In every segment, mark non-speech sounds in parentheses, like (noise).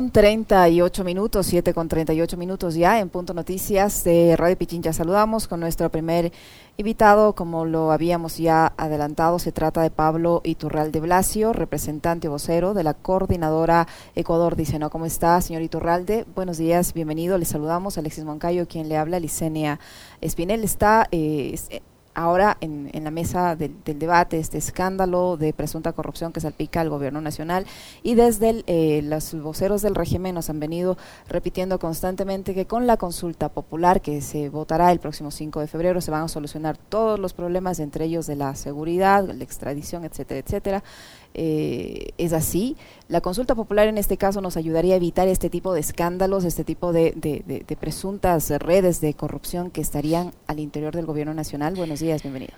con 38 minutos, 7 con 38 minutos ya en Punto Noticias de Radio Pichincha. Saludamos con nuestro primer invitado, como lo habíamos ya adelantado, se trata de Pablo Iturralde Blasio, representante vocero de la coordinadora Ecuador. Dice, ¿no? ¿Cómo está, señor Iturralde? Buenos días, bienvenido. Le saludamos. Alexis Moncayo, quien le habla, Licenia Espinel, está eh, ahora en, en la mesa del, debate este escándalo de presunta corrupción que salpica al gobierno nacional y desde eh, los voceros del régimen nos han venido repitiendo constantemente que con la consulta popular que se votará el próximo 5 de febrero se van a solucionar todos los problemas, entre ellos de la seguridad, la extradición, etcétera, etcétera. Eh, es así. La consulta popular en este caso nos ayudaría a evitar este tipo de escándalos, este tipo de, presuntas redes de corrupción que estarían al interior del gobierno nacional. Buenos días, bienvenido.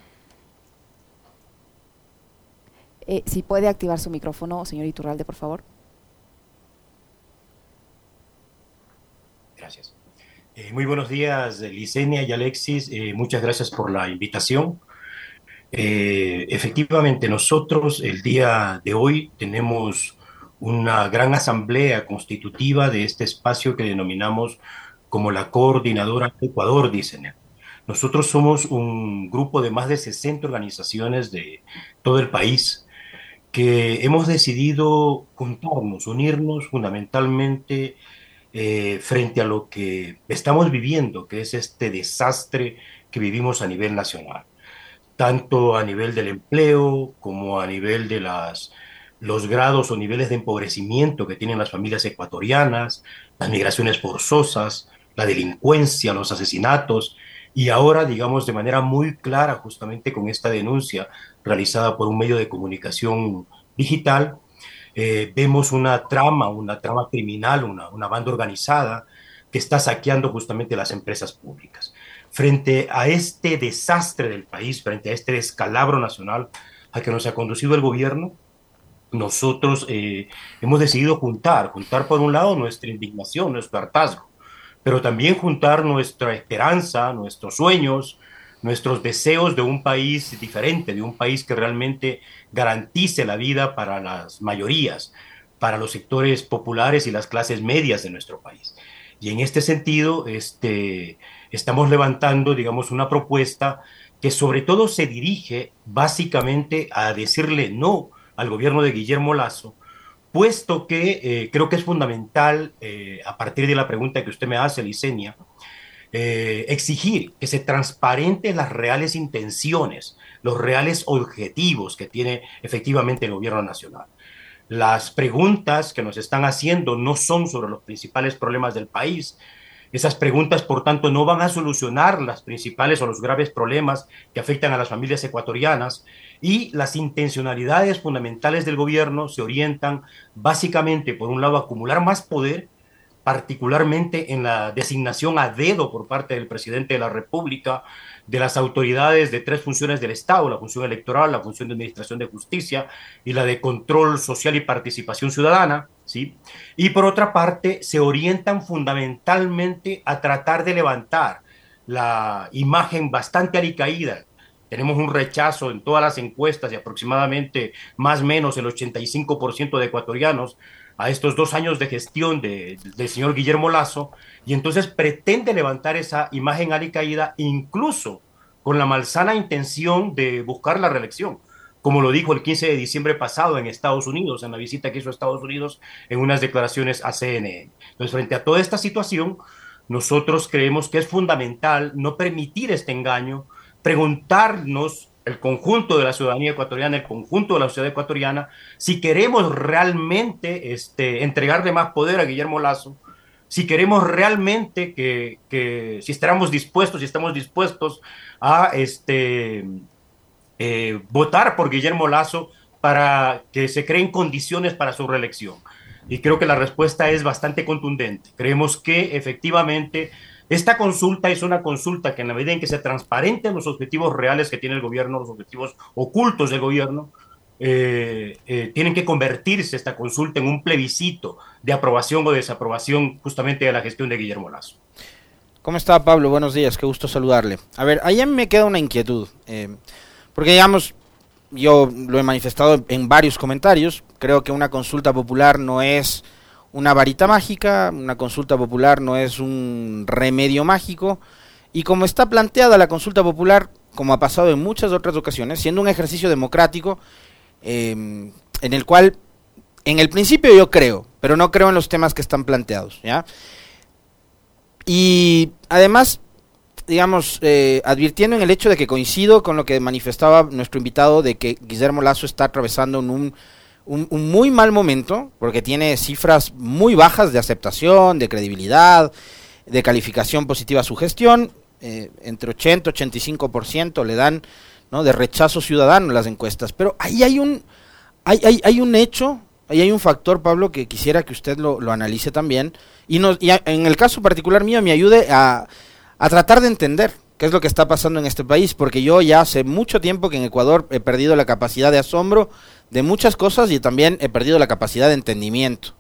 Eh, si puede activar su micrófono, señor Iturralde, por favor. Gracias. Eh, muy buenos días, Licenia y Alexis. muchas gracias por la invitación. Eh, efectivamente, nosotros el día de hoy tenemos una gran asamblea constitutiva de este espacio que denominamos como la Coordinadora Ecuador, dicen. Nosotros somos un grupo de más de 60 organizaciones de todo el país que hemos decidido juntarnos, unirnos fundamentalmente eh, frente a lo que estamos viviendo, que es este desastre que vivimos a nivel nacional tanto a nivel del empleo como a nivel de las, los grados o niveles de empobrecimiento que tienen las familias ecuatorianas, las migraciones forzosas, la delincuencia, los asesinatos, y ahora, digamos, de manera muy clara, justamente con esta denuncia realizada por un medio de comunicación digital, eh, vemos una trama, una trama criminal, una, una banda organizada que está saqueando justamente las empresas públicas frente a este desastre del país, frente a este descalabro nacional al que nos ha conducido el gobierno, nosotros eh, hemos decidido juntar, juntar por un lado nuestra indignación, nuestro hartazgo, pero también juntar nuestra esperanza, nuestros sueños, nuestros deseos de un país diferente, de un país que realmente garantice la vida para las mayorías, para los sectores populares y las clases medias de nuestro país. Y en este sentido, este, estamos levantando, digamos, una propuesta que sobre todo se dirige básicamente a decirle no al gobierno de Guillermo Lazo, puesto que eh, creo que es fundamental, eh, a partir de la pregunta que usted me hace, Licenia, eh, exigir que se transparenten las reales intenciones, los reales objetivos que tiene efectivamente el gobierno nacional. Las preguntas que nos están haciendo no son sobre los principales problemas del país, esas preguntas, por tanto, no van a solucionar las principales o los graves problemas que afectan a las familias ecuatorianas y las intencionalidades fundamentales del gobierno se orientan básicamente, por un lado, a acumular más poder, particularmente en la designación a dedo por parte del presidente de la República de las autoridades de tres funciones del Estado, la función electoral, la función de administración de justicia y la de control social y participación ciudadana, ¿sí? Y por otra parte, se orientan fundamentalmente a tratar de levantar la imagen bastante alicaída. Tenemos un rechazo en todas las encuestas y aproximadamente más o menos el 85% de ecuatorianos a estos dos años de gestión del señor Guillermo Lazo, y entonces pretende levantar esa imagen alicaída incluso con la malsana intención de buscar la reelección, como lo dijo el 15 de diciembre pasado en Estados Unidos, en la visita que hizo a Estados Unidos en unas declaraciones a CNN. Entonces, frente a toda esta situación, nosotros creemos que es fundamental no permitir este engaño, preguntarnos el conjunto de la ciudadanía ecuatoriana, el conjunto de la sociedad ecuatoriana, si queremos realmente este, entregarle más poder a Guillermo Lazo, si queremos realmente que, si estamos dispuestos, si estamos dispuestos a este, eh, votar por Guillermo Lazo para que se creen condiciones para su reelección. Y creo que la respuesta es bastante contundente. Creemos que efectivamente esta consulta es una consulta que en la medida en que se transparenten los objetivos reales que tiene el gobierno, los objetivos ocultos del gobierno, eh, eh, tienen que convertirse esta consulta en un plebiscito de aprobación o desaprobación justamente de la gestión de Guillermo Lazo. ¿Cómo está Pablo? Buenos días, qué gusto saludarle. A ver, ahí me queda una inquietud, eh, porque digamos, yo lo he manifestado en varios comentarios, creo que una consulta popular no es una varita mágica, una consulta popular no es un remedio mágico, y como está planteada la consulta popular, como ha pasado en muchas otras ocasiones, siendo un ejercicio democrático, em, en el cual, en el principio yo creo, pero no creo en los temas que están planteados, ¿ya? Y además, digamos, eh, advirtiendo en el hecho de que coincido con lo que manifestaba nuestro invitado de que Guillermo Lazo está atravesando un, un, muy mal momento, porque tiene cifras muy bajas de aceptación, de credibilidad, de calificación positiva a su gestión, eh, entre 80 y 85% le dan ¿no? de rechazo ciudadano las encuestas. Pero ahí hay un, hay, hay, hay un hecho, ahí hay un factor, Pablo, que quisiera que usted lo, lo analice también, y, nos, y en el caso particular mío me ayude a a tratar de entender qué es lo que está pasando en este país, porque yo ya hace mucho tiempo que en Ecuador he perdido la capacidad de asombro de muchas cosas y también he perdido la capacidad de entendimiento.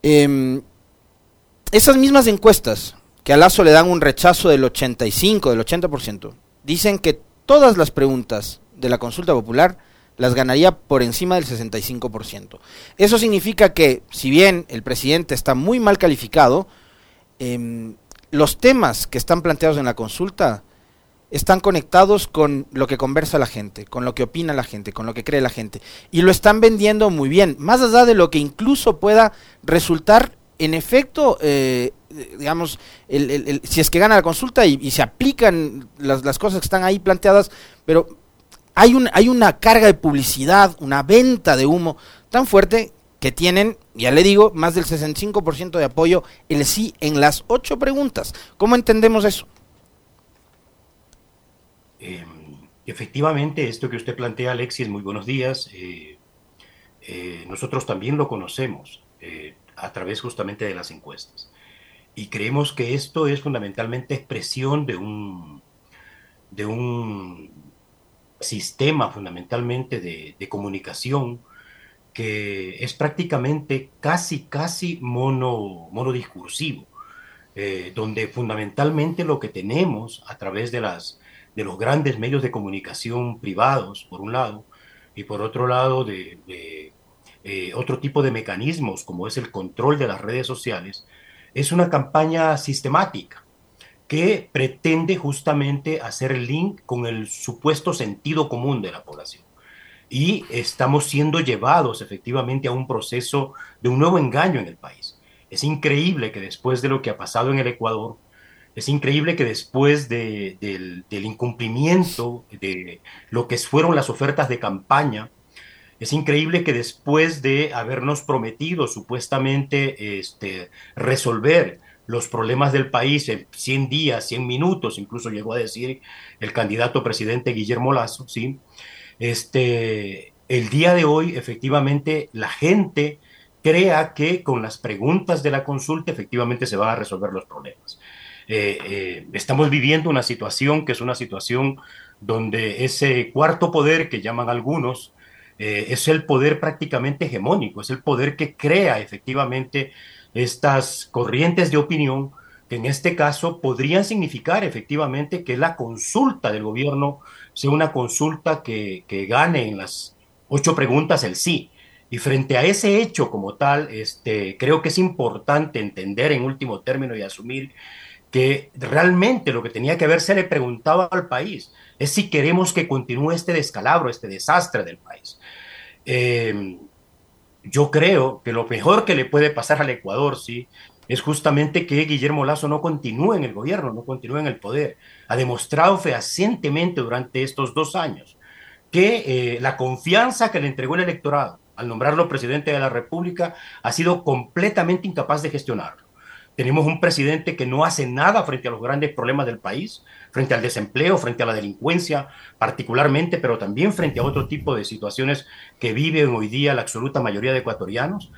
Em, esas mismas encuestas que a Lazo le dan un rechazo del 85, del 80%, dicen que todas las preguntas de la consulta popular las ganaría por encima del 65%. Eso significa que, si bien el presidente está muy mal calificado, eh, los temas que están planteados en la consulta están conectados con lo que conversa la gente, con lo que opina la gente, con lo que cree la gente. Y lo están vendiendo muy bien, más allá de lo que incluso pueda resultar en efecto, eh, digamos, si es que gana la consulta y, se aplican las, las, cosas que están ahí planteadas, pero hay, un, hay una carga de publicidad, una venta de humo tan fuerte que tienen, ya le digo, más del 65% de apoyo el sí en las ocho preguntas. ¿Cómo entendemos eso? Eh, efectivamente, esto que usted plantea, Alexis, muy buenos días. Eh, eh, nosotros también lo conocemos a través justamente de las encuestas. Y creemos que esto es fundamentalmente expresión de un, de un sistema fundamentalmente de, de comunicación que es prácticamente casi, casi mono, monodiscursivo, eh, donde fundamentalmente lo que tenemos a través de, las, de los grandes medios de comunicación privados, por un lado, y por otro lado de, eh, otro tipo de mecanismos, como es el control de las redes sociales, es una campaña sistemática que pretende justamente hacer link con el supuesto sentido común de la población y estamos siendo llevados efectivamente a un proceso de un nuevo engaño en el país. Es increíble que después de lo que ha pasado en el Ecuador, es increíble que después de, del, incumplimiento de lo que fueron las ofertas de campaña, es increíble que después de habernos prometido supuestamente este, resolver los problemas del país en 100 días, 100 minutos, incluso llegó a decir el candidato presidente Guillermo Lazo, ¿sí? este, el día de hoy efectivamente la gente crea que con las preguntas de la consulta efectivamente se van a resolver los problemas. Eh, eh, estamos viviendo una situación que es una situación donde ese cuarto poder que llaman algunos eh, es el poder prácticamente hegemónico, es el poder que crea efectivamente estas corrientes de opinión que en este caso podrían significar efectivamente que la consulta del gobierno sea una consulta que, gane en las ocho preguntas el sí. Y frente a ese hecho como tal, este, creo que es importante entender en último término y asumir que realmente lo que tenía que haberse le preguntado al país es si queremos que continúe este descalabro, este desastre del país. Eh, yo creo que lo mejor que le puede pasar al Ecuador, sí, es justamente que Guillermo Lazo no continúe en el gobierno, no continúe en el poder. Ha demostrado fehacientemente durante estos dos años que eh, la confianza que le entregó el electorado al nombrarlo presidente de la República ha sido completamente incapaz de gestionarlo. Tenemos un presidente que no hace nada frente a los grandes problemas del país, frente al desempleo, frente a la delincuencia particularmente, pero también frente a otro tipo de situaciones que viven hoy día la absoluta mayoría de ecuatorianos.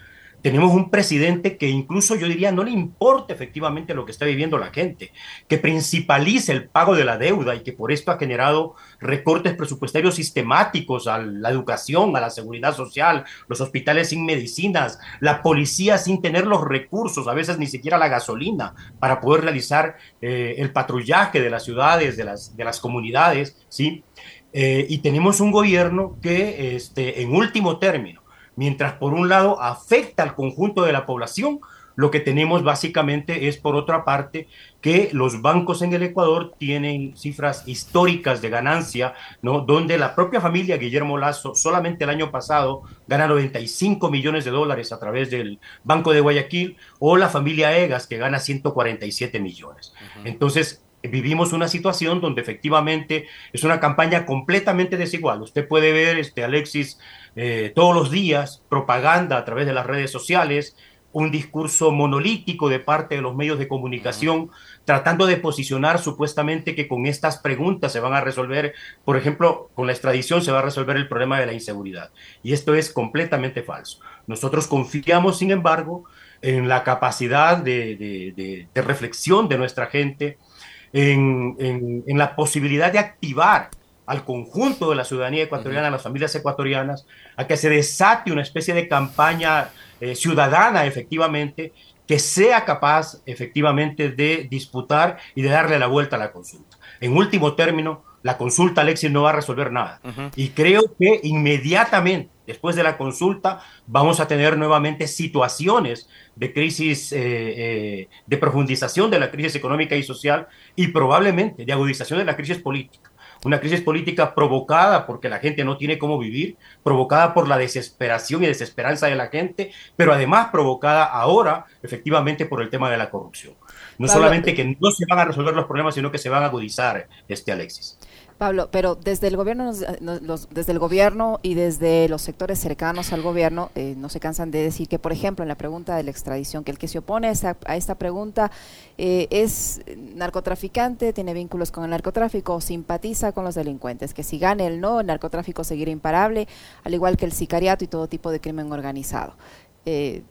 Tenemos un presidente que incluso yo diría no le importa efectivamente lo que está viviendo la gente, que principaliza el pago de la deuda y que por esto ha generado recortes presupuestarios sistemáticos a la educación, a la seguridad social, los hospitales sin medicinas, la policía sin tener los recursos, a veces ni siquiera la gasolina para poder realizar eh, el patrullaje de las ciudades, de las, de las comunidades, ¿sí? Eh, y tenemos un gobierno que, este, en último término, mientras por un lado afecta al conjunto de la población, lo que tenemos básicamente es, por otra parte, que los bancos en el Ecuador tienen cifras históricas de ganancia, ¿no? Donde la propia familia Guillermo Lazo solamente el año pasado gana 95 millones de dólares a través del Banco de Guayaquil, o la familia Egas que gana 147 millones. Entonces, vivimos una situación donde efectivamente es una campaña completamente desigual. Usted puede ver, este, Alexis, eh, todos los días propaganda a través de las redes sociales, un discurso monolítico de parte de los medios de comunicación, tratando de posicionar supuestamente que con estas preguntas se van a resolver, por ejemplo, con la extradición se va a resolver el problema de la inseguridad. Y esto es completamente falso. Nosotros confiamos, sin embargo, en la capacidad de, de reflexión de nuestra gente, en, la posibilidad de activar al conjunto de la ciudadanía ecuatoriana, a las familias ecuatorianas, a que se desate una especie de campaña eh, ciudadana efectivamente que sea capaz efectivamente de disputar y de darle la vuelta a la consulta. En último término, la consulta, Alexis, no va a resolver nada. Y creo que inmediatamente después de la consulta vamos a tener nuevamente situaciones de crisis, eh, eh, de profundización de la crisis económica y social y probablemente de agudización de la crisis política. Una crisis política provocada porque la gente no tiene cómo vivir, provocada por la desesperación y desesperanza de la gente, pero además provocada ahora efectivamente por el tema de la corrupción. No solamente que no se van a resolver los problemas, sino que se van a agudizar, este Alexis. Pablo, pero desde el gobierno, desde el gobierno y desde los sectores cercanos al gobierno, eh, no se cansan de decir que, por ejemplo, en la pregunta de la extradición, que el que se opone a esta, pregunta eh, es narcotraficante, tiene vínculos con el narcotráfico, simpatiza con los delincuentes, que si gane el no, el narcotráfico seguirá imparable, al igual que el sicariato y todo tipo de crimen organizado. Eh,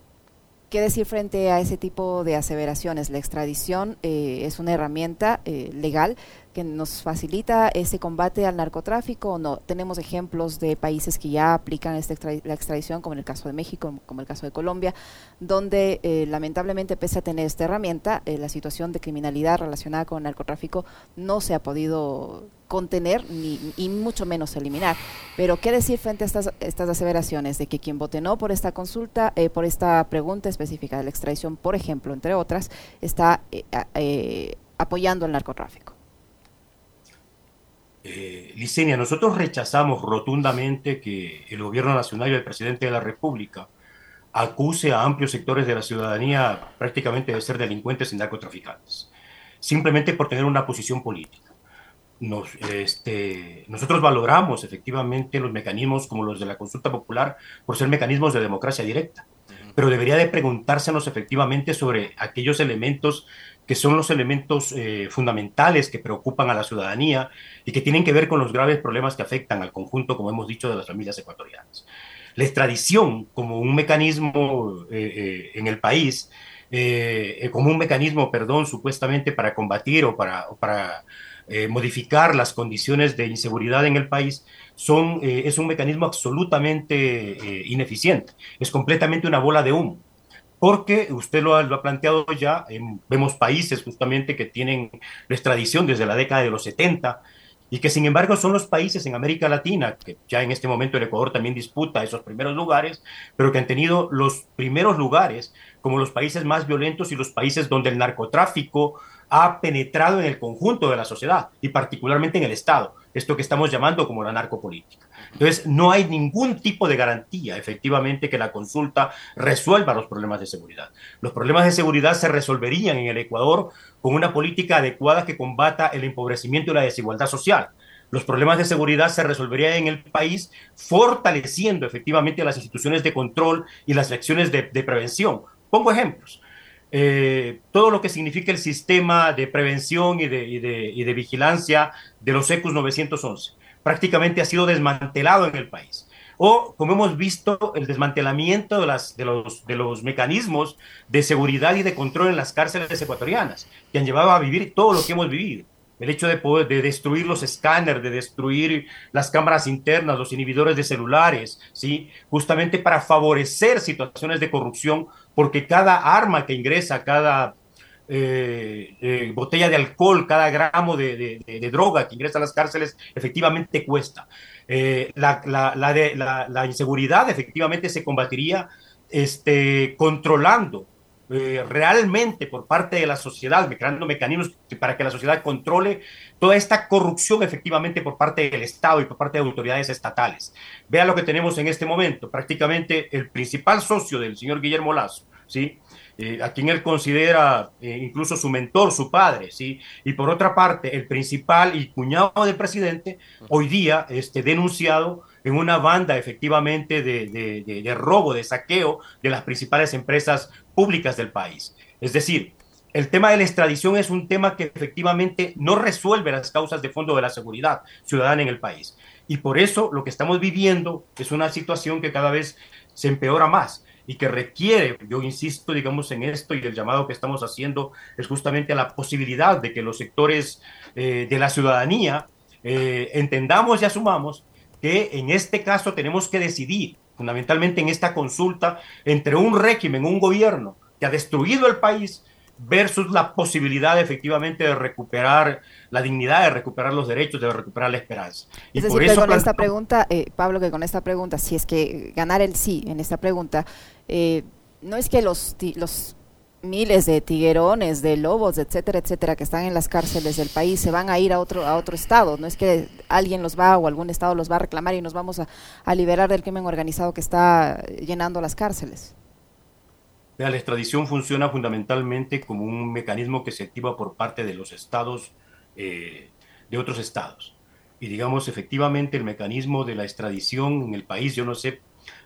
¿Qué decir frente a ese tipo de aseveraciones? La extradición es una herramienta legal que nos facilita ese combate al narcotráfico o no? Tenemos ejemplos de países que ya aplican esta la extradición, como en el caso de México, como el caso de Colombia, donde eh, lamentablemente, pese a tener esta herramienta, eh, la situación de criminalidad relacionada con el narcotráfico no se ha podido contener ni, y mucho menos eliminar. Pero, ¿qué decir frente a estas, estas aseveraciones de que quien vote no por esta consulta, eh, por esta pregunta específica de la extradición, por ejemplo, entre otras, está apoyando el narcotráfico? Eh, Licenia, nosotros rechazamos rotundamente que el gobierno nacional y el presidente de la República acuse a amplios sectores de la ciudadanía prácticamente de ser delincuentes y narcotraficantes, simplemente por tener una posición política. Este, nosotros valoramos efectivamente los mecanismos como los de la consulta popular por ser mecanismos de democracia directa, pero debería de preguntársenos efectivamente sobre aquellos elementos que son los elementos eh, fundamentales que preocupan a la ciudadanía y que tienen que ver con los graves problemas que afectan al conjunto, como hemos dicho, de las familias ecuatorianas. La extradición como un mecanismo eh, eh, en el país, como un mecanismo, perdón, supuestamente para combatir o para, para modificar las condiciones de inseguridad en el país, son, es un mecanismo absolutamente ineficiente, es completamente una bola de humo porque usted lo ha, planteado ya, vemos países justamente que tienen la extradición desde la década de los 70 y que sin embargo son los países en América Latina, que ya en este momento el Ecuador también disputa esos primeros lugares, pero que han tenido los primeros lugares como los países más violentos y los países donde el narcotráfico ha penetrado en el conjunto de la sociedad y particularmente en el Estado, esto que estamos llamando como la narcopolítica. Entonces, no hay ningún tipo de garantía, efectivamente, que la consulta resuelva los problemas de seguridad. Los problemas de seguridad se resolverían en el Ecuador con una política adecuada que combata el empobrecimiento y la desigualdad social. Los problemas de seguridad se resolverían en el país fortaleciendo efectivamente las instituciones de control y las acciones de, prevención. Pongo ejemplos. Eh, todo lo que significa el sistema de prevención y de, vigilancia de los ECUS 911 prácticamente ha sido desmantelado en el país. O, como hemos visto, el desmantelamiento de los mecanismos de seguridad y de control en las cárceles ecuatorianas, que han llevado a vivir todo lo que hemos vivido. El hecho de, poder, de destruir los escáneres, de destruir las cámaras internas, los inhibidores de celulares, ¿sí? justamente para favorecer situaciones de corrupción, porque cada arma que ingresa, cada eh, botella de alcohol, cada gramo de, droga que ingresa a las cárceles, efectivamente cuesta. La, la, inseguridad efectivamente se combatiría este, controlando eh, realmente por parte de la sociedad, creando mecanismos para que la sociedad controle toda esta corrupción efectivamente por parte del Estado y por parte de autoridades estatales. Vea lo que tenemos en este momento. Prácticamente el principal socio del señor Guillermo Lazo, ¿sí? Eh, a quien él considera eh, incluso su mentor, su padre, ¿sí? Y por otra parte, el principal y cuñado del presidente, hoy día este, denunciado en una banda efectivamente de, robo, de saqueo de las principales empresas públicas del país. Es decir, el tema de la extradición es un tema que efectivamente no resuelve las causas de fondo de la seguridad ciudadana en el país. Y por eso lo que estamos viviendo es una situación que cada vez se empeora más y que requiere, yo insisto, digamos, en esto y el llamado que estamos haciendo es justamente a la posibilidad de que los sectores eh, de la ciudadanía eh, entendamos y asumamos que en este caso tenemos que decidir, fundamentalmente en esta consulta, entre un régimen, un gobierno que ha destruido el país versus la posibilidad efectivamente de recuperar la dignidad, de recuperar los derechos, de recuperar la esperanza. Y es decir, por eso con esta pregunta, eh, Pablo, que con esta pregunta, si es que ganar el sí en esta pregunta, eh, no es que los, los miles de tiguerones, de lobos, etcétera, etcétera, que están en las cárceles del país, se van a ir a otro, a otro estado. No es que alguien los va o algún estado los va a reclamar y nos vamos a, liberar del crimen organizado que está llenando las cárceles. La extradición funciona fundamentalmente como un mecanismo que se activa por parte de los estados, eh, de otros estados. Y digamos, efectivamente, el mecanismo de la extradición en el país, yo no sé,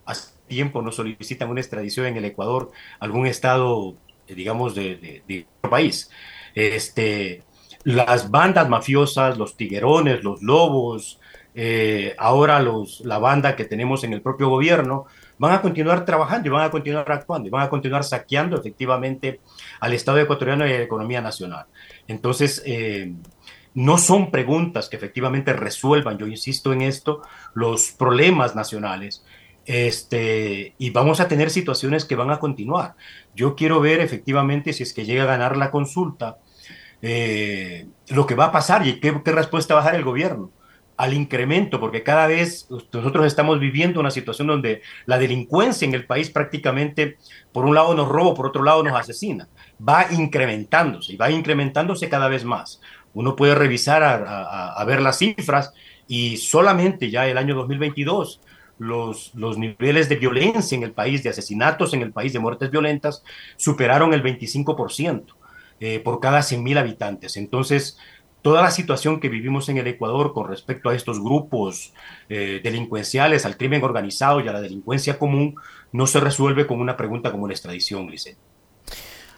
hace tiempo no solicitan una extradición en el Ecuador, algún estado digamos, de, de, otro país. Este, las bandas mafiosas, los tiguerones, los lobos, eh, ahora los, la banda que tenemos en el propio gobierno, van a continuar trabajando y van a continuar actuando y van a continuar saqueando efectivamente al Estado ecuatoriano y a la economía nacional. Entonces, eh, no son preguntas que efectivamente resuelvan, yo insisto en esto, los problemas nacionales, este, y vamos a tener situaciones que van a continuar. Yo quiero ver efectivamente si es que llega a ganar la consulta, eh, lo que va a pasar y qué, respuesta va a dar el gobierno al incremento, porque cada vez nosotros estamos viviendo una situación donde la delincuencia en el país prácticamente, por un lado nos roba, por otro lado nos asesina, va incrementándose y va incrementándose cada vez más. Uno puede revisar a ver las cifras y solamente ya el año 2022 los, los niveles de violencia en el país, de asesinatos en el país, de muertes violentas, superaron el 25% eh, por cada 100.000 habitantes. Entonces, toda la situación que vivimos en el Ecuador con respecto a estos grupos eh, delincuenciales, al crimen organizado y a la delincuencia común, no se resuelve con una pregunta como la extradición, Grisel.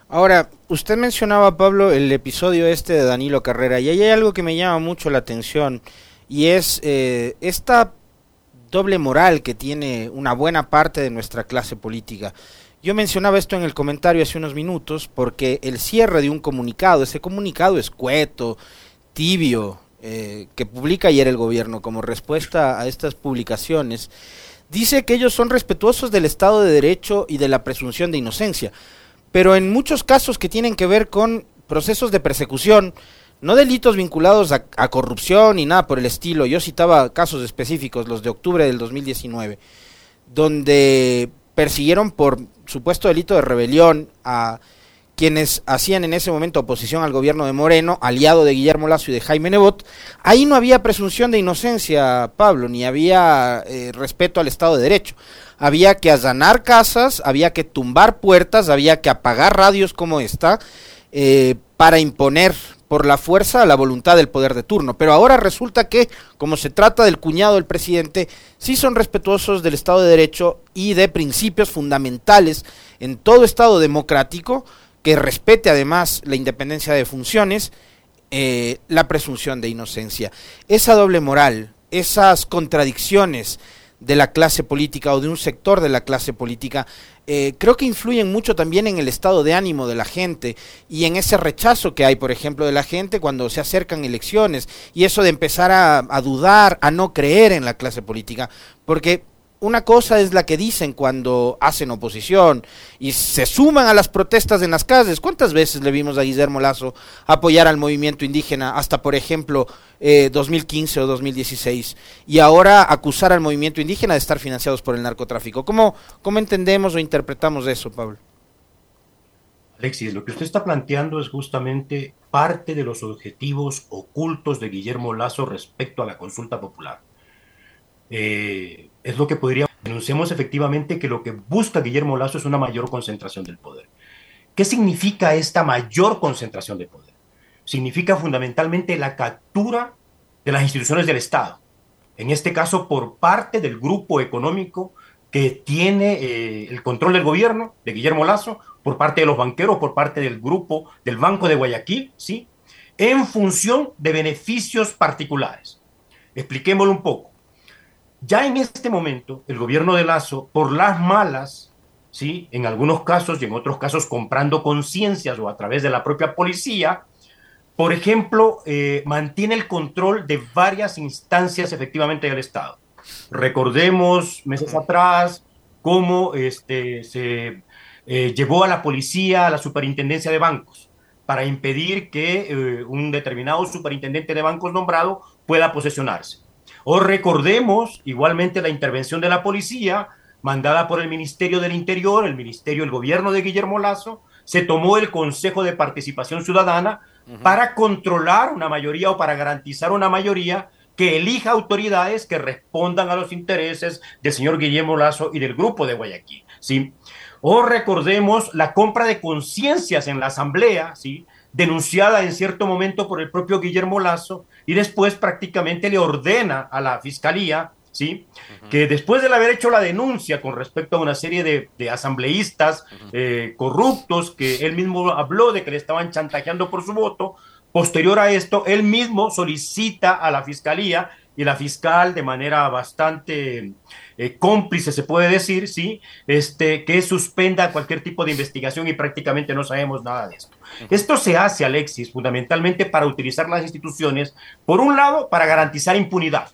Ahora, usted mencionaba, Pablo, el episodio este de Danilo Carrera, y ahí hay algo que me llama mucho la atención, y es eh, esta doble moral que tiene una buena parte de nuestra clase política. Yo mencionaba esto en el comentario hace unos minutos porque el cierre de un comunicado, ese comunicado escueto, tibio, eh, que publica ayer el gobierno como respuesta a estas publicaciones, dice que ellos son respetuosos del Estado de Derecho y de la presunción de inocencia, pero en muchos casos que tienen que ver con procesos de persecución, no delitos vinculados a, corrupción ni nada por el estilo. Yo citaba casos específicos, los de octubre del 2019, donde persiguieron por supuesto delito de rebelión a quienes hacían en ese momento oposición al gobierno de Moreno, aliado de Guillermo Lazo y de Jaime Nebot, ahí no había presunción de inocencia, Pablo, ni había eh, respeto al Estado de Derecho. Había que allanar casas, había que tumbar puertas, había que apagar radios como esta, eh, para imponer por la fuerza a la voluntad del poder de turno. Pero ahora resulta que, como se trata del cuñado del presidente, sí son respetuosos del Estado de Derecho y de principios fundamentales en todo Estado democrático, que respete además la independencia de funciones, eh, la presunción de inocencia. Esa doble moral, esas contradicciones, de la clase política o de un sector de la clase política, eh, creo que influyen mucho también en el estado de ánimo de la gente y en ese rechazo que hay, por ejemplo, de la gente cuando se acercan elecciones y eso de empezar a, dudar, a no creer en la clase política, porque una cosa es la que dicen cuando hacen oposición y se suman a las protestas en las calles. ¿Cuántas veces le vimos a Guillermo Lazo apoyar al movimiento indígena hasta, por ejemplo, 2015 eh, o 2016? Y ahora acusar al movimiento indígena de estar financiados por el narcotráfico. ¿Cómo, cómo entendemos o interpretamos eso, Pablo? Alexis, lo que usted está planteando es justamente parte de los objetivos ocultos de Guillermo Lazo respecto a la consulta popular. Eh, es lo que podríamos denunciamos efectivamente que lo que busca Guillermo Lazo es una mayor concentración del poder. ¿Qué significa esta mayor concentración de poder? Significa fundamentalmente la captura de las instituciones del Estado, en este caso por parte del grupo económico que tiene eh, el control del gobierno de Guillermo Lazo, por parte de los banqueros, por parte del grupo del Banco de Guayaquil, ¿sí? En función de beneficios particulares. Expliquémoslo un poco. Ya en este momento, el gobierno de Lazo, por las malas, ¿sí? en algunos casos y en otros casos comprando conciencias o a través de la propia policía, por ejemplo, eh, mantiene el control de varias instancias efectivamente del Estado. Recordemos meses atrás cómo este, se eh, llevó a la policía a la superintendencia de bancos para impedir que eh, un determinado superintendente de bancos nombrado pueda posesionarse. O recordemos igualmente la intervención de la policía mandada por el Ministerio del Interior, el Ministerio, el gobierno de Guillermo Lazo, se tomó el Consejo de Participación Ciudadana para controlar una mayoría o para garantizar una mayoría que elija autoridades que respondan a los intereses del señor Guillermo Lazo y del grupo de Guayaquil. ¿sí? O recordemos la compra de conciencias en la Asamblea, ¿sí? denunciada en cierto momento por el propio Guillermo Lazo, y después prácticamente le ordena a la Fiscalía, ¿sí? que después de haber hecho la denuncia con respecto a una serie de, asambleístas eh, corruptos, que él mismo habló de que le estaban chantajeando por su voto, posterior a esto, él mismo solicita a la Fiscalía y la fiscal de manera bastante eh, cómplice, se puede decir, sí, este, que suspenda cualquier tipo de investigación y prácticamente no sabemos nada de esto. Esto se hace, Alexis, fundamentalmente para utilizar las instituciones, por un lado, para garantizar impunidad,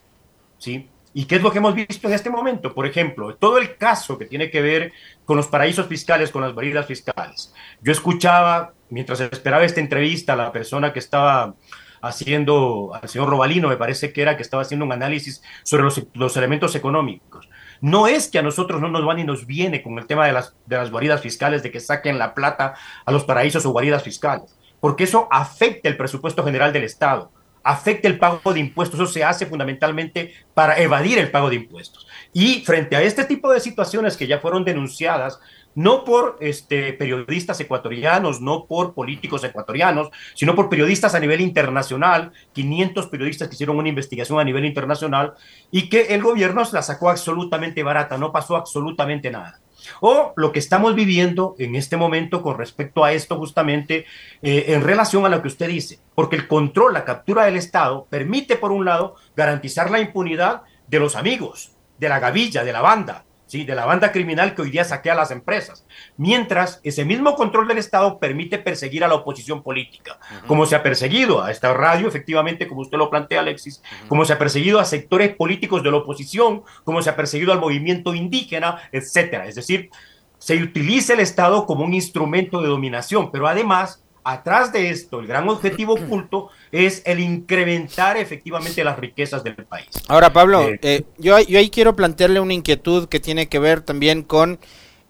¿sí? ¿Y qué es lo que hemos visto en este momento? Por ejemplo, todo el caso que tiene que ver con los paraísos fiscales, con las variedades fiscales. Yo escuchaba, mientras esperaba esta entrevista, a la persona que estaba haciendo, al señor Robalino, me parece que era que estaba haciendo un análisis sobre los, elementos económicos. No es que a nosotros no nos van y nos viene con el tema de las, de las guaridas fiscales, de que saquen la plata a los paraísos o guaridas fiscales, porque eso afecta el presupuesto general del Estado, afecta el pago de impuestos, eso se hace fundamentalmente para evadir el pago de impuestos. Y frente a este tipo de situaciones que ya fueron denunciadas, no por este, periodistas ecuatorianos, no por políticos ecuatorianos, sino por periodistas a nivel internacional, 500 periodistas que hicieron una investigación a nivel internacional y que el gobierno la sacó absolutamente barata, no pasó absolutamente nada. O lo que estamos viviendo en este momento con respecto a esto justamente eh, en relación a lo que usted dice, porque el control, la captura del Estado permite, por un lado, garantizar la impunidad de los amigos, de la gavilla, de la banda, de la banda criminal que hoy día saquea a las empresas. Mientras ese mismo control del Estado permite perseguir a la oposición política, como se ha perseguido a esta radio, efectivamente, como usted lo plantea, Alexis, como se ha perseguido a sectores políticos de la oposición, como se ha perseguido al movimiento indígena, etcétera. Es decir, se utiliza el Estado como un instrumento de dominación, pero además atrás de esto, el gran objetivo oculto es el incrementar efectivamente las riquezas del país. Ahora, Pablo, eh, eh, yo, ahí quiero plantearle una inquietud que tiene que ver también con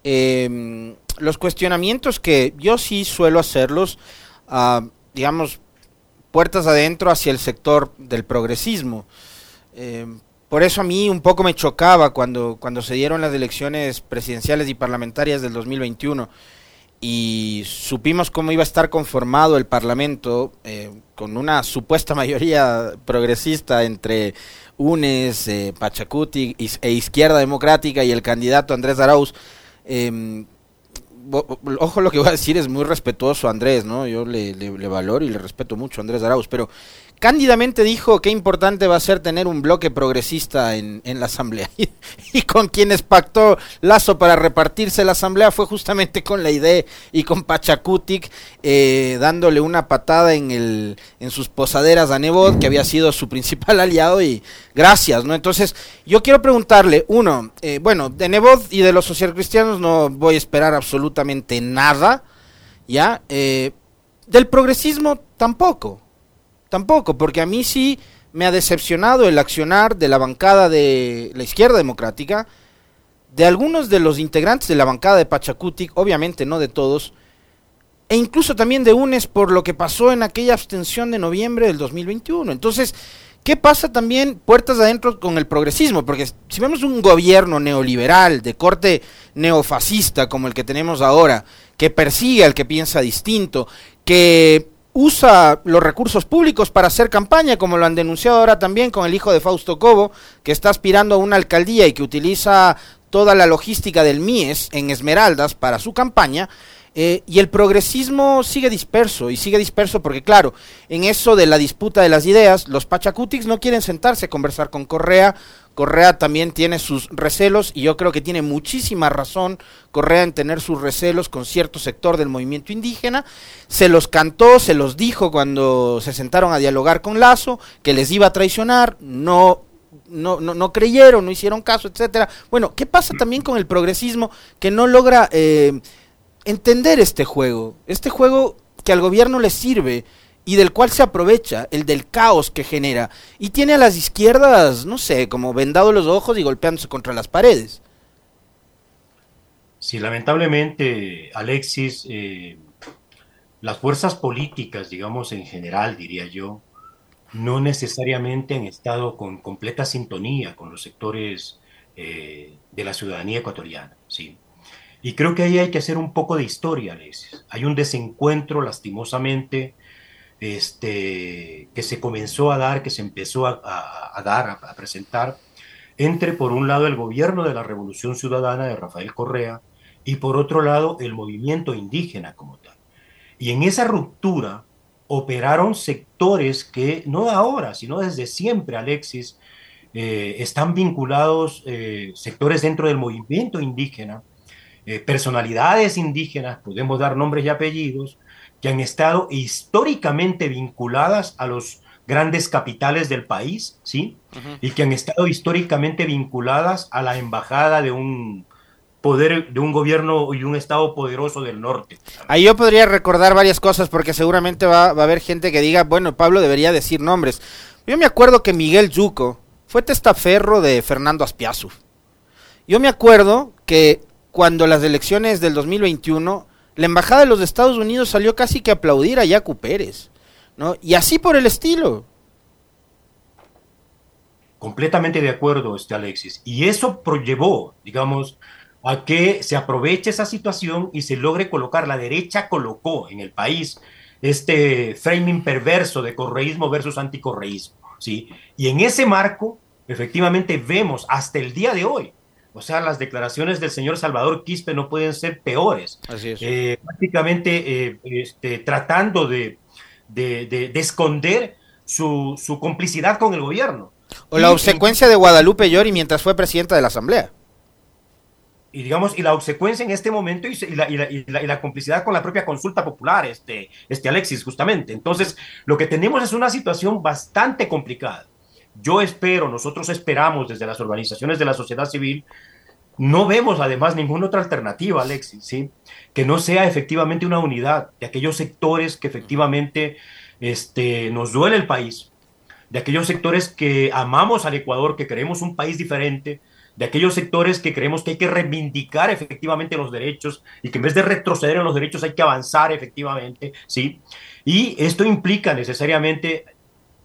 em, los cuestionamientos que yo sí suelo hacerlos, digamos, puertas adentro hacia el sector del progresismo. Em, por eso a mí un poco me chocaba cuando, cuando se dieron las elecciones presidenciales y parlamentarias del 2021 y supimos cómo iba a estar conformado el Parlamento eh, con una supuesta (laughs) mayoría progresista entre UNES, eh, Pachacuti e Izquierda Democrática y el candidato Andrés Arauz, em, ojo lo que voy a decir, es muy respetuoso Andrés, ¿no? Yo le valoro y le respeto mucho a Andrés Arauz, pero cándidamente dijo qué importante va a ser tener un bloque progresista en, la Asamblea. (laughs) Y, con quienes pactó Lazo para repartirse la Asamblea fue justamente con la idea y con Pachacutic eh, dándole una patada en, el, en sus posaderas a Nebot, que había sido su principal (laughs) aliado, y gracias, ¿no? Entonces, yo quiero preguntarle, uno, eh, bueno, de Nebot y de los socialcristianos no voy a esperar absolutamente nada, ¿ya? Eh, del progresismo tampoco. Tampoco, porque a mí sí me ha decepcionado el accionar de la bancada de la izquierda democrática, de algunos de los integrantes de la bancada de Pachacutic, obviamente no de todos, e incluso también de UNES por lo que pasó en aquella abstención de noviembre del 2021. Entonces, ¿qué pasa también puertas adentro con el progresismo? Porque si vemos un gobierno neoliberal de corte neofascista como el que tenemos ahora, que persigue al que piensa distinto, que usa los recursos públicos para hacer campaña, como lo han denunciado ahora también con el hijo de Fausto Cobo, que está aspirando a una alcaldía y que utiliza toda la logística del MIES en Esmeraldas para su campaña, eh, y el progresismo sigue disperso, y sigue disperso porque, claro, en eso de la disputa de las ideas, los pachacutics no quieren sentarse a conversar con Correa. Correa también tiene sus recelos, y yo creo que tiene muchísima razón Correa en tener sus recelos con cierto sector del movimiento indígena. Se los cantó, se los dijo cuando se sentaron a dialogar con Lazo, que les iba a traicionar, no no, no, no, creyeron, no hicieron caso, etcétera. Bueno, ¿qué pasa también con el progresismo que no logra eh, entender este juego, este juego que al gobierno le sirve y del cual se aprovecha, el del caos que genera, y tiene a las izquierdas, no sé, como vendado los ojos y golpeándose contra las paredes. Sí, lamentablemente, Alexis, eh, las fuerzas políticas, digamos en general, diría yo, no necesariamente han estado con completa sintonía con los sectores eh, de la ciudadanía ecuatoriana. ¿sí? Y creo que ahí hay que hacer un poco de historia, Alexis. Hay un desencuentro, lastimosamente, este, que se comenzó a dar, que se empezó a, dar, a, presentar, entre, por un lado, el gobierno de la Revolución Ciudadana de Rafael Correa y, por otro lado, el movimiento indígena como tal. Y en esa ruptura operaron sectores que, no ahora, sino desde siempre, Alexis, eh, están vinculados, eh, sectores dentro del movimiento indígena, eh, personalidades indígenas, podemos dar nombres y apellidos, que han estado históricamente vinculadas a los grandes capitales del país, ¿sí? Y que han estado históricamente vinculadas a la embajada de un poder, de un gobierno y un estado poderoso del norte. Ahí yo podría recordar varias cosas porque seguramente va, va a haber gente que diga, bueno, Pablo debería decir nombres. Yo me acuerdo que Miguel Yuco fue testaferro de Fernando Aspiazu. Yo me acuerdo que cuando las elecciones del 2021, la embajada de los Estados Unidos salió casi que a aplaudir a Yacu Pérez, ¿no? Y así por el estilo. Completamente de acuerdo, este Alexis. Y eso llevó, digamos, a que se aproveche esa situación y se logre colocar, la derecha colocó en el país este framing perverso de correísmo versus anticorreísmo, ¿sí? Y en ese marco, efectivamente, vemos hasta el día de hoy o sea, las declaraciones del señor Salvador Quispe no pueden ser peores. Así es. Eh, prácticamente eh, este, tratando de, esconder su, complicidad con el gobierno. O la obsecuencia de Guadalupe Llori mientras fue presidenta de la Asamblea. Y digamos, y la obsecuencia en este momento y, la, complicidad con la propia consulta popular, este, este Alexis, justamente. Entonces, lo que tenemos es una situación bastante complicada. Yo espero, nosotros esperamos desde las organizaciones de la sociedad civil, no vemos además ninguna otra alternativa, Alexis, ¿sí? que no sea efectivamente una unidad de aquellos sectores que efectivamente este, nos duele el país, de aquellos sectores que amamos al Ecuador, que queremos un país diferente, de aquellos sectores que creemos que hay que reivindicar efectivamente los derechos y que en vez de retroceder en los derechos hay que avanzar efectivamente, ¿sí? Y esto implica necesariamente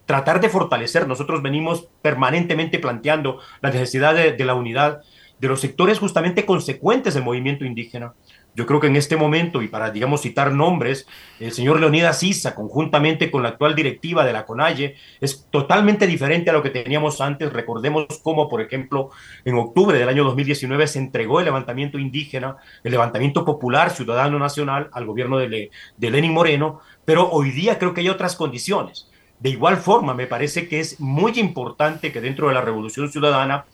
tratar de fortalecer. Nosotros venimos permanentemente planteando la necesidad de, la unidad de los sectores justamente consecuentes del movimiento indígena. Yo creo que en este momento, y para, digamos, citar nombres, el señor Leonidas Issa, conjuntamente con la actual directiva de la CONAIE, es totalmente diferente a lo que teníamos antes. Recordemos cómo, por ejemplo, en octubre del año 2019 se entregó el levantamiento indígena, el levantamiento popular ciudadano nacional al gobierno de, de Lenin Moreno, pero hoy día creo que hay otras condiciones. De igual forma, me parece que es muy importante que dentro de la revolución ciudadana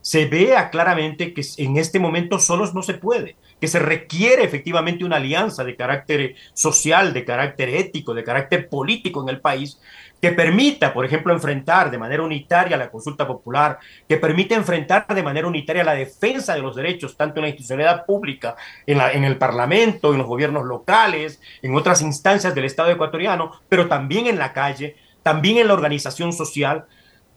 se vea claramente que en este momento solos no se puede, que se requiere efectivamente una alianza de carácter social, de carácter ético, de carácter político en el país, que permita, por ejemplo, enfrentar de manera unitaria la consulta popular, que permita enfrentar de manera unitaria la defensa de los derechos, tanto en la institucionalidad pública, en, en el Parlamento, en los gobiernos locales, en otras instancias del Estado ecuatoriano, pero también en la calle, también en la organización social,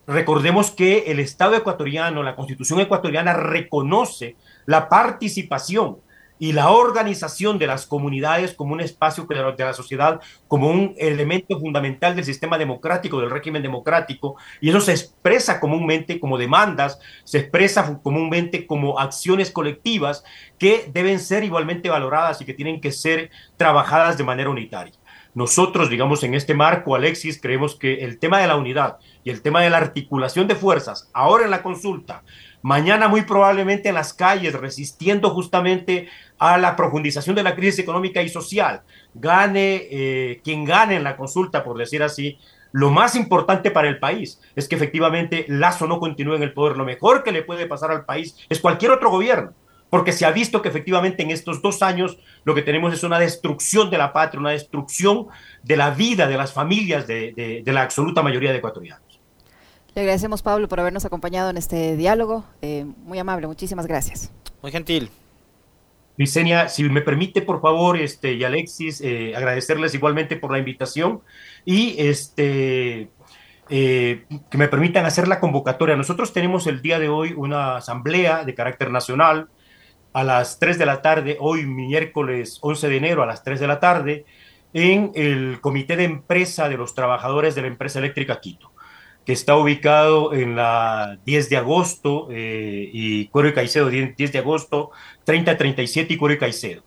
Recordemos que el Estado ecuatoriano, la Constitución ecuatoriana reconoce la participación y la organización de las comunidades como un espacio de la sociedad, como un elemento fundamental del sistema democrático, del régimen democrático, y eso se expresa comúnmente como demandas, se expresa comúnmente como acciones colectivas que deben ser igualmente valoradas y que tienen que ser trabajadas de manera unitaria. Nosotros, digamos, en este marco, Alexis, creemos que el tema de la unidad y el tema de la articulación de fuerzas, ahora en la consulta, mañana muy probablemente en las calles, resistiendo justamente a la profundización de la crisis económica y social, gane eh, quien gane en la consulta, por decir así, lo más importante para el país es que efectivamente Lazo no continúe en el poder. Lo mejor que le puede pasar al país es cualquier otro gobierno porque se ha visto que efectivamente en estos dos años lo que tenemos es una destrucción de la patria, una destrucción de la vida de las familias de, la absoluta mayoría de ecuatorianos. Le agradecemos, Pablo, por habernos acompañado en este diálogo. Eh, muy amable, muchísimas gracias. Muy gentil. Vicenia, si me permite, por favor, este, y Alexis, eh, agradecerles igualmente por la invitación y este, eh, que me permitan hacer la convocatoria. Nosotros tenemos el día de hoy una asamblea de carácter nacional a las 3 de la tarde, hoy miércoles 11 de enero a las 3 de la tarde, en el Comité de Empresa de los Trabajadores de la Empresa Eléctrica Quito, que está ubicado en la 10 de agosto eh, y Cuero y Caicedo, 10, de agosto, 30, 37 y Cuero y Caicedo.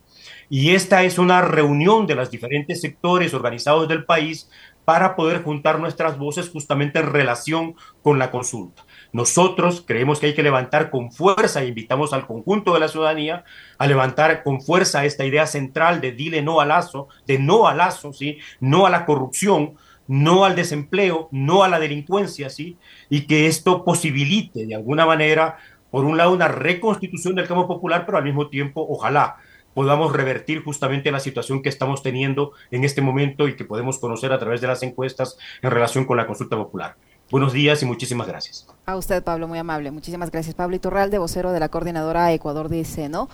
Y esta es una reunión de los diferentes sectores organizados del país para poder juntar nuestras voces justamente en relación con la consulta. Nosotros creemos que hay que levantar con fuerza e invitamos al conjunto de la ciudadanía a levantar con fuerza esta idea central de dile no al lazo, de no al lazo, ¿sí? no a la corrupción, no al desempleo, no a la delincuencia, ¿sí? y que esto posibilite de alguna manera, por un lado, una reconstitución del campo popular, pero al mismo tiempo, ojalá, podamos revertir justamente la situación que estamos teniendo en este momento y que podemos conocer a través de las encuestas en relación con la consulta popular. Buenos días y muchísimas gracias. A usted, Pablo, muy amable. Muchísimas gracias. Pablo Iturralde, vocero de la coordinadora Ecuador dice, ¿no?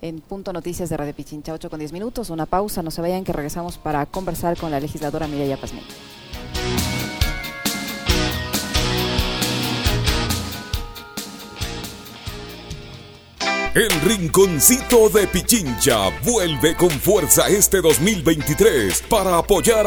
En Punto Noticias de Radio Pichincha, 8 con 10 minutos. Una pausa, no se vayan que regresamos para conversar con la legisladora Mireya Pazmín. El Rinconcito de Pichincha vuelve con fuerza este 2023 para apoyar a